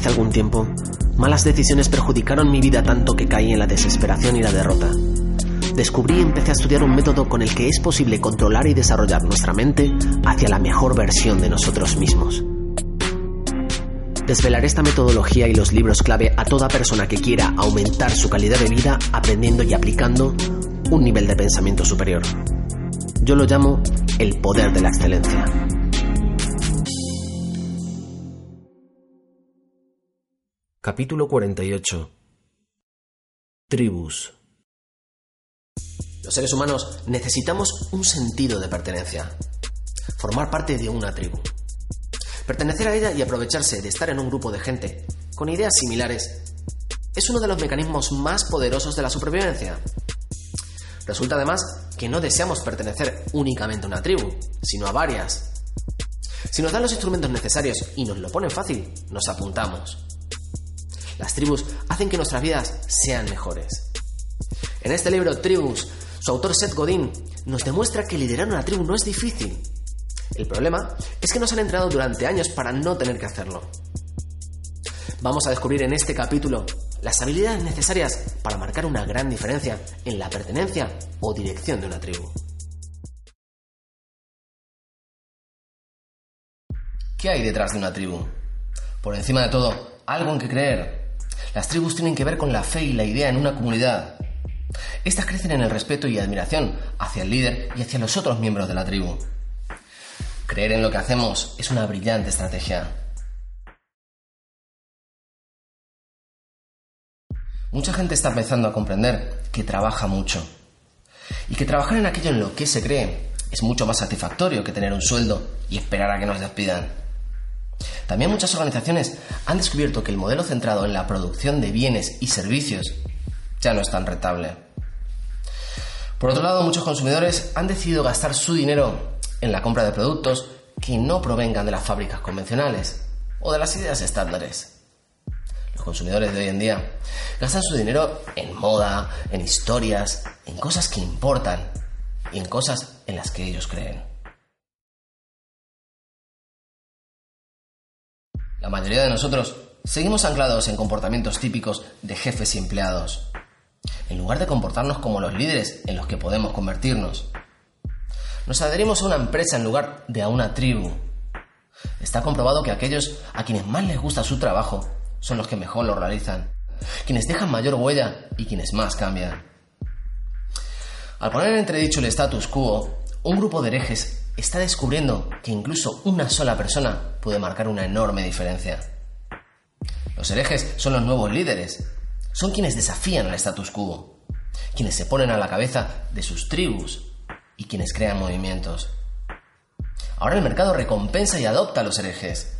Hace algún tiempo, malas decisiones perjudicaron mi vida tanto que caí en la desesperación y la derrota. Descubrí y empecé a estudiar un método con el que es posible controlar y desarrollar nuestra mente hacia la mejor versión de nosotros mismos. Desvelaré esta metodología y los libros clave a toda persona que quiera aumentar su calidad de vida aprendiendo y aplicando un nivel de pensamiento superior. Yo lo llamo el poder de la excelencia. Capítulo 48 Tribus Los seres humanos necesitamos un sentido de pertenencia, formar parte de una tribu. Pertenecer a ella y aprovecharse de estar en un grupo de gente con ideas similares es uno de los mecanismos más poderosos de la supervivencia. Resulta además que no deseamos pertenecer únicamente a una tribu, sino a varias. Si nos dan los instrumentos necesarios y nos lo ponen fácil, nos apuntamos. Las tribus hacen que nuestras vidas sean mejores. En este libro, Tribus, su autor Seth Godin nos demuestra que liderar una tribu no es difícil. El problema es que nos han entrenado durante años para no tener que hacerlo. Vamos a descubrir en este capítulo las habilidades necesarias para marcar una gran diferencia en la pertenencia o dirección de una tribu. ¿Qué hay detrás de una tribu? Por encima de todo, algo en que creer, las tribus tienen que ver con la fe y la idea en una comunidad. Estas crecen en el respeto y admiración hacia el líder y hacia los otros miembros de la tribu. Creer en lo que hacemos es una brillante estrategia. Mucha gente está empezando a comprender que trabaja mucho y que trabajar en aquello en lo que se cree es mucho más satisfactorio que tener un sueldo y esperar a que nos despidan. También muchas organizaciones han descubierto que el modelo centrado en la producción de bienes y servicios ya no es tan rentable. Por otro lado, muchos consumidores han decidido gastar su dinero en la compra de productos que no provengan de las fábricas convencionales o de las ideas estándares. Los consumidores de hoy en día gastan su dinero en moda, en historias, en cosas que importan y en cosas en las que ellos creen. La mayoría de nosotros seguimos anclados en comportamientos típicos de jefes y empleados, en lugar de comportarnos como los líderes en los que podemos convertirnos. Nos adherimos a una empresa en lugar de a una tribu. Está comprobado que aquellos a quienes más les gusta su trabajo son los que mejor lo realizan, quienes dejan mayor huella y quienes más cambian. Al poner en entredicho el status quo, un grupo de herejes está descubriendo que incluso una sola persona puede marcar una enorme diferencia. Los herejes son los nuevos líderes, son quienes desafían al status quo, quienes se ponen a la cabeza de sus tribus y quienes crean movimientos. Ahora el mercado recompensa y adopta a los herejes.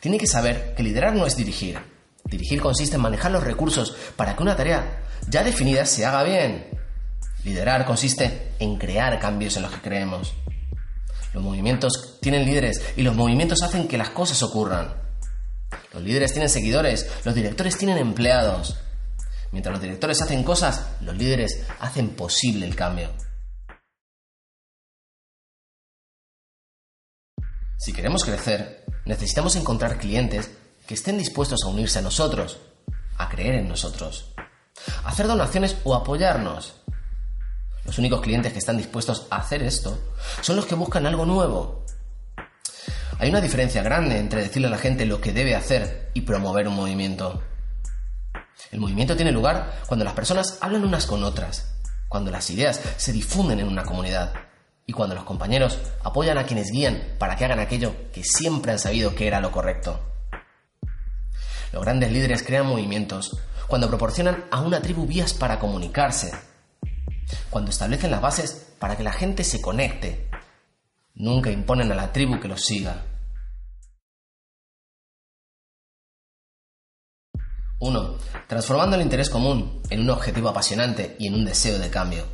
Tiene que saber que liderar no es dirigir. Dirigir consiste en manejar los recursos para que una tarea ya definida se haga bien. Liderar consiste en crear cambios en los que creemos. Los movimientos tienen líderes y los movimientos hacen que las cosas ocurran. Los líderes tienen seguidores, los directores tienen empleados. Mientras los directores hacen cosas, los líderes hacen posible el cambio. Si queremos crecer, necesitamos encontrar clientes que estén dispuestos a unirse a nosotros, a creer en nosotros, a hacer donaciones o apoyarnos. Los únicos clientes que están dispuestos a hacer esto son los que buscan algo nuevo. Hay una diferencia grande entre decirle a la gente lo que debe hacer y promover un movimiento. El movimiento tiene lugar cuando las personas hablan unas con otras, cuando las ideas se difunden en una comunidad y cuando los compañeros apoyan a quienes guían para que hagan aquello que siempre han sabido que era lo correcto. Los grandes líderes crean movimientos cuando proporcionan a una tribu vías para comunicarse, cuando establecen las bases para que la gente se conecte. Nunca imponen a la tribu que los siga. 1. Transformando el interés común en un objetivo apasionante y en un deseo de cambio.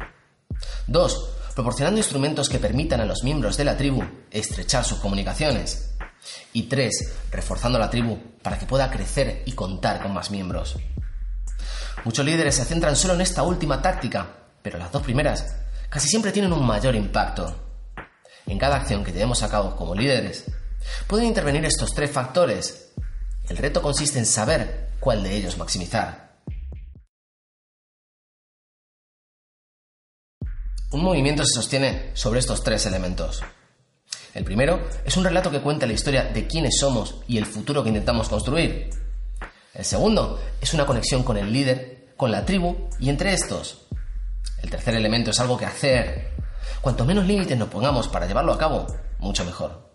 2. Proporcionando instrumentos que permitan a los miembros de la tribu estrechar sus comunicaciones. Y 3. Reforzando la tribu para que pueda crecer y contar con más miembros. Muchos líderes se centran solo en esta última táctica pero las dos primeras casi siempre tienen un mayor impacto. En cada acción que llevemos a cabo como líderes, pueden intervenir estos tres factores. El reto consiste en saber cuál de ellos maximizar. Un movimiento se sostiene sobre estos tres elementos. El primero es un relato que cuenta la historia de quiénes somos y el futuro que intentamos construir. El segundo es una conexión con el líder, con la tribu y entre estos. El tercer elemento es algo que hacer. Cuanto menos límites nos pongamos para llevarlo a cabo, mucho mejor.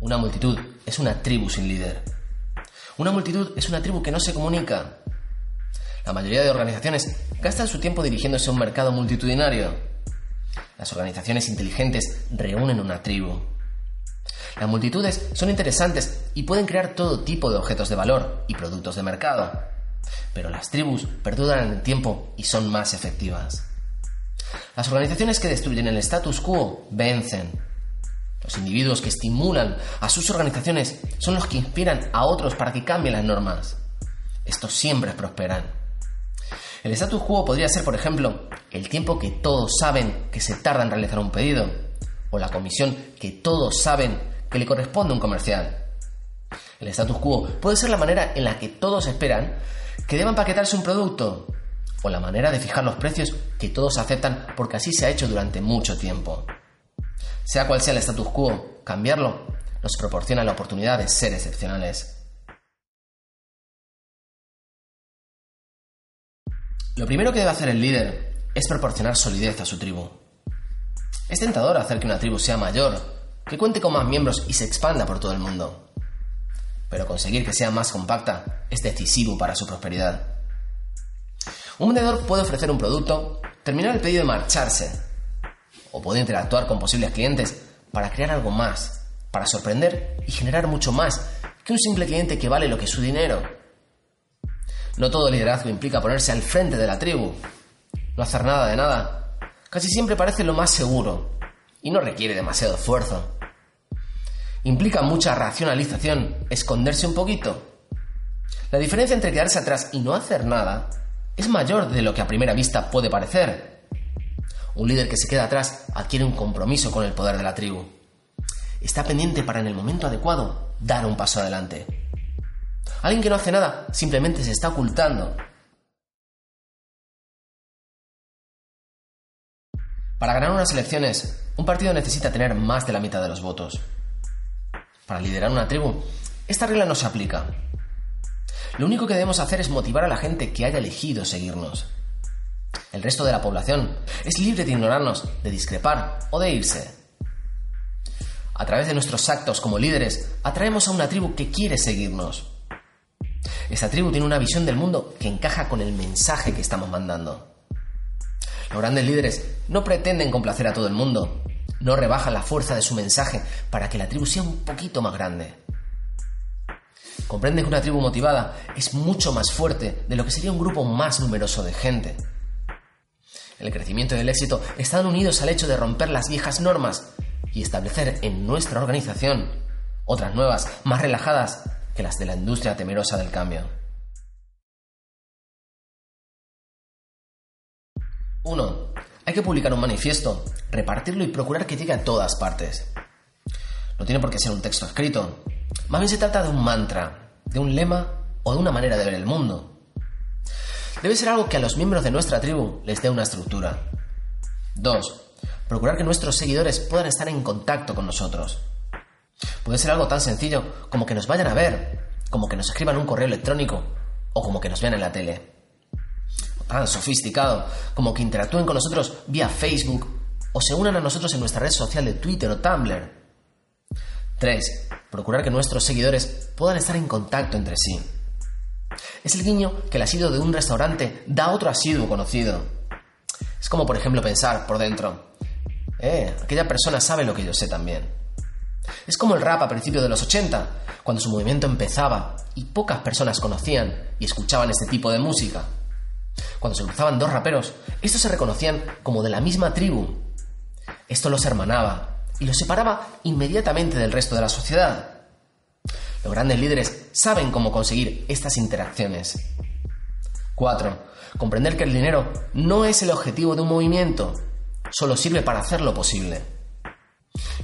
Una multitud es una tribu sin líder. Una multitud es una tribu que no se comunica. La mayoría de organizaciones gastan su tiempo dirigiéndose a un mercado multitudinario. Las organizaciones inteligentes reúnen una tribu. Las multitudes son interesantes y pueden crear todo tipo de objetos de valor y productos de mercado. Pero las tribus perduran en el tiempo y son más efectivas. Las organizaciones que destruyen el status quo vencen. Los individuos que estimulan a sus organizaciones son los que inspiran a otros para que cambien las normas. Estos siempre prosperan. El status quo podría ser, por ejemplo, el tiempo que todos saben que se tarda en realizar un pedido, o la comisión que todos saben que le corresponde a un comercial. El status quo puede ser la manera en la que todos esperan que deban paquetarse un producto, o la manera de fijar los precios que todos aceptan porque así se ha hecho durante mucho tiempo. Sea cual sea el status quo, cambiarlo nos proporciona la oportunidad de ser excepcionales. Lo primero que debe hacer el líder es proporcionar solidez a su tribu. Es tentador hacer que una tribu sea mayor, que cuente con más miembros y se expanda por todo el mundo. Pero conseguir que sea más compacta es decisivo para su prosperidad. Un vendedor puede ofrecer un producto, terminar el pedido y marcharse. O puede interactuar con posibles clientes para crear algo más, para sorprender y generar mucho más que un simple cliente que vale lo que es su dinero. No todo liderazgo implica ponerse al frente de la tribu. No hacer nada de nada. Casi siempre parece lo más seguro y no requiere demasiado esfuerzo. Implica mucha racionalización, esconderse un poquito. La diferencia entre quedarse atrás y no hacer nada es mayor de lo que a primera vista puede parecer. Un líder que se queda atrás adquiere un compromiso con el poder de la tribu. Está pendiente para en el momento adecuado dar un paso adelante. Alguien que no hace nada simplemente se está ocultando. Para ganar unas elecciones, un partido necesita tener más de la mitad de los votos. Para liderar una tribu, esta regla no se aplica. Lo único que debemos hacer es motivar a la gente que haya elegido seguirnos. El resto de la población es libre de ignorarnos, de discrepar o de irse. A través de nuestros actos como líderes, atraemos a una tribu que quiere seguirnos. Esta tribu tiene una visión del mundo que encaja con el mensaje que estamos mandando. Los grandes líderes no pretenden complacer a todo el mundo, no rebajan la fuerza de su mensaje para que la tribu sea un poquito más grande. Comprenden que una tribu motivada es mucho más fuerte de lo que sería un grupo más numeroso de gente. El crecimiento y el éxito están unidos al hecho de romper las viejas normas y establecer en nuestra organización otras nuevas, más relajadas, que las de la industria temerosa del cambio. 1. Hay que publicar un manifiesto, repartirlo y procurar que llegue a todas partes. No tiene por qué ser un texto escrito. Más bien se trata de un mantra, de un lema o de una manera de ver el mundo. Debe ser algo que a los miembros de nuestra tribu les dé una estructura. 2. Procurar que nuestros seguidores puedan estar en contacto con nosotros. Puede ser algo tan sencillo como que nos vayan a ver, como que nos escriban un correo electrónico o como que nos vean en la tele. Tan sofisticado como que interactúen con nosotros vía Facebook o se unan a nosotros en nuestra red social de Twitter o Tumblr. 3. Procurar que nuestros seguidores puedan estar en contacto entre sí. Es el guiño que el asiduo de un restaurante da a otro asiduo conocido. Es como, por ejemplo, pensar por dentro, eh, aquella persona sabe lo que yo sé también. Es como el rap a principios de los 80, cuando su movimiento empezaba y pocas personas conocían y escuchaban este tipo de música. Cuando se cruzaban dos raperos, estos se reconocían como de la misma tribu. Esto los hermanaba y los separaba inmediatamente del resto de la sociedad. Los grandes líderes saben cómo conseguir estas interacciones. 4. Comprender que el dinero no es el objetivo de un movimiento, solo sirve para hacerlo posible.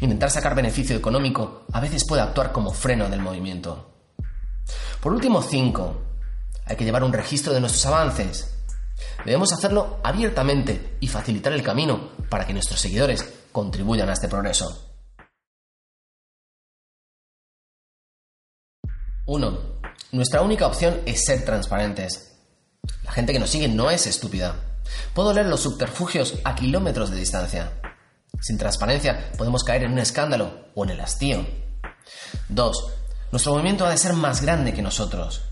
Intentar sacar beneficio económico a veces puede actuar como freno del movimiento. Por último, 5. Hay que llevar un registro de nuestros avances. Debemos hacerlo abiertamente y facilitar el camino para que nuestros seguidores contribuyan a este progreso. 1. Nuestra única opción es ser transparentes. La gente que nos sigue no es estúpida. Puedo leer los subterfugios a kilómetros de distancia. Sin transparencia podemos caer en un escándalo o en el hastío. 2. Nuestro movimiento ha de ser más grande que nosotros.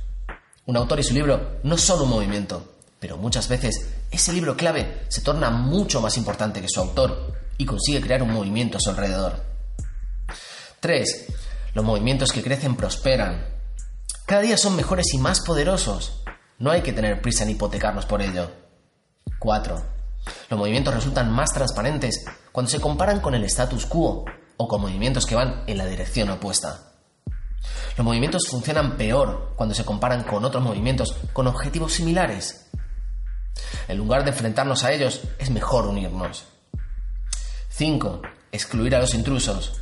Un autor y su libro no son un movimiento, pero muchas veces ese libro clave se torna mucho más importante que su autor y consigue crear un movimiento a su alrededor. 3. Los movimientos que crecen prosperan. Cada día son mejores y más poderosos. No hay que tener prisa en hipotecarnos por ello. 4. Los movimientos resultan más transparentes cuando se comparan con el status quo o con movimientos que van en la dirección opuesta. Los movimientos funcionan peor cuando se comparan con otros movimientos con objetivos similares. En lugar de enfrentarnos a ellos, es mejor unirnos. 5. Excluir a los intrusos.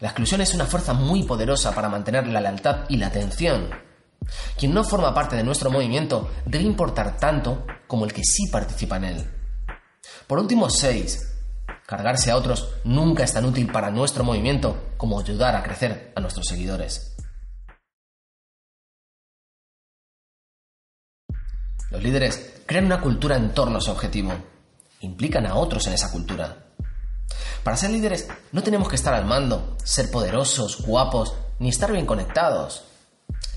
La exclusión es una fuerza muy poderosa para mantener la lealtad y la atención. Quien no forma parte de nuestro movimiento debe importar tanto como el que sí participa en él. Por último, 6. Cargarse a otros nunca es tan útil para nuestro movimiento como ayudar a crecer a nuestros seguidores. Los líderes crean una cultura en torno a su objetivo. Implican a otros en esa cultura. Para ser líderes no tenemos que estar al mando, ser poderosos, guapos, ni estar bien conectados.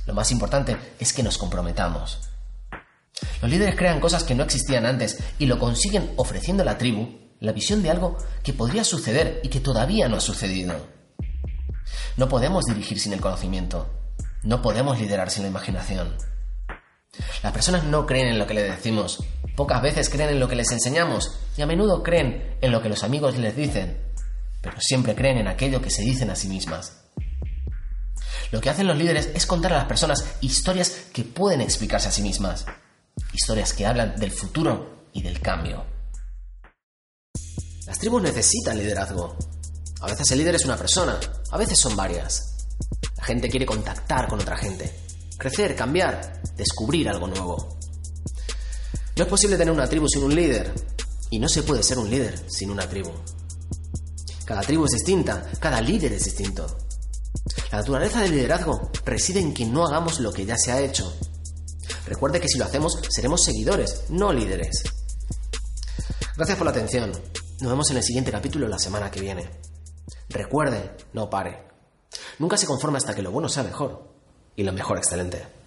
Lo más importante es que nos comprometamos. Los líderes crean cosas que no existían antes y lo consiguen ofreciendo a la tribu la visión de algo que podría suceder y que todavía no ha sucedido. No podemos dirigir sin el conocimiento. No podemos liderar sin la imaginación. Las personas no creen en lo que les decimos, pocas veces creen en lo que les enseñamos y a menudo creen en lo que los amigos les dicen, pero siempre creen en aquello que se dicen a sí mismas. Lo que hacen los líderes es contar a las personas historias que pueden explicarse a sí mismas, historias que hablan del futuro y del cambio. Las tribus necesitan liderazgo. A veces el líder es una persona, a veces son varias. La gente quiere contactar con otra gente, crecer, cambiar, descubrir algo nuevo. No es posible tener una tribu sin un líder, y no se puede ser un líder sin una tribu. Cada tribu es distinta, cada líder es distinto. La naturaleza del liderazgo reside en que no hagamos lo que ya se ha hecho. Recuerde que si lo hacemos seremos seguidores, no líderes. Gracias por la atención. Nos vemos en el siguiente capítulo la semana que viene. Recuerde, no pare. Nunca se conforme hasta que lo bueno sea mejor y lo mejor excelente.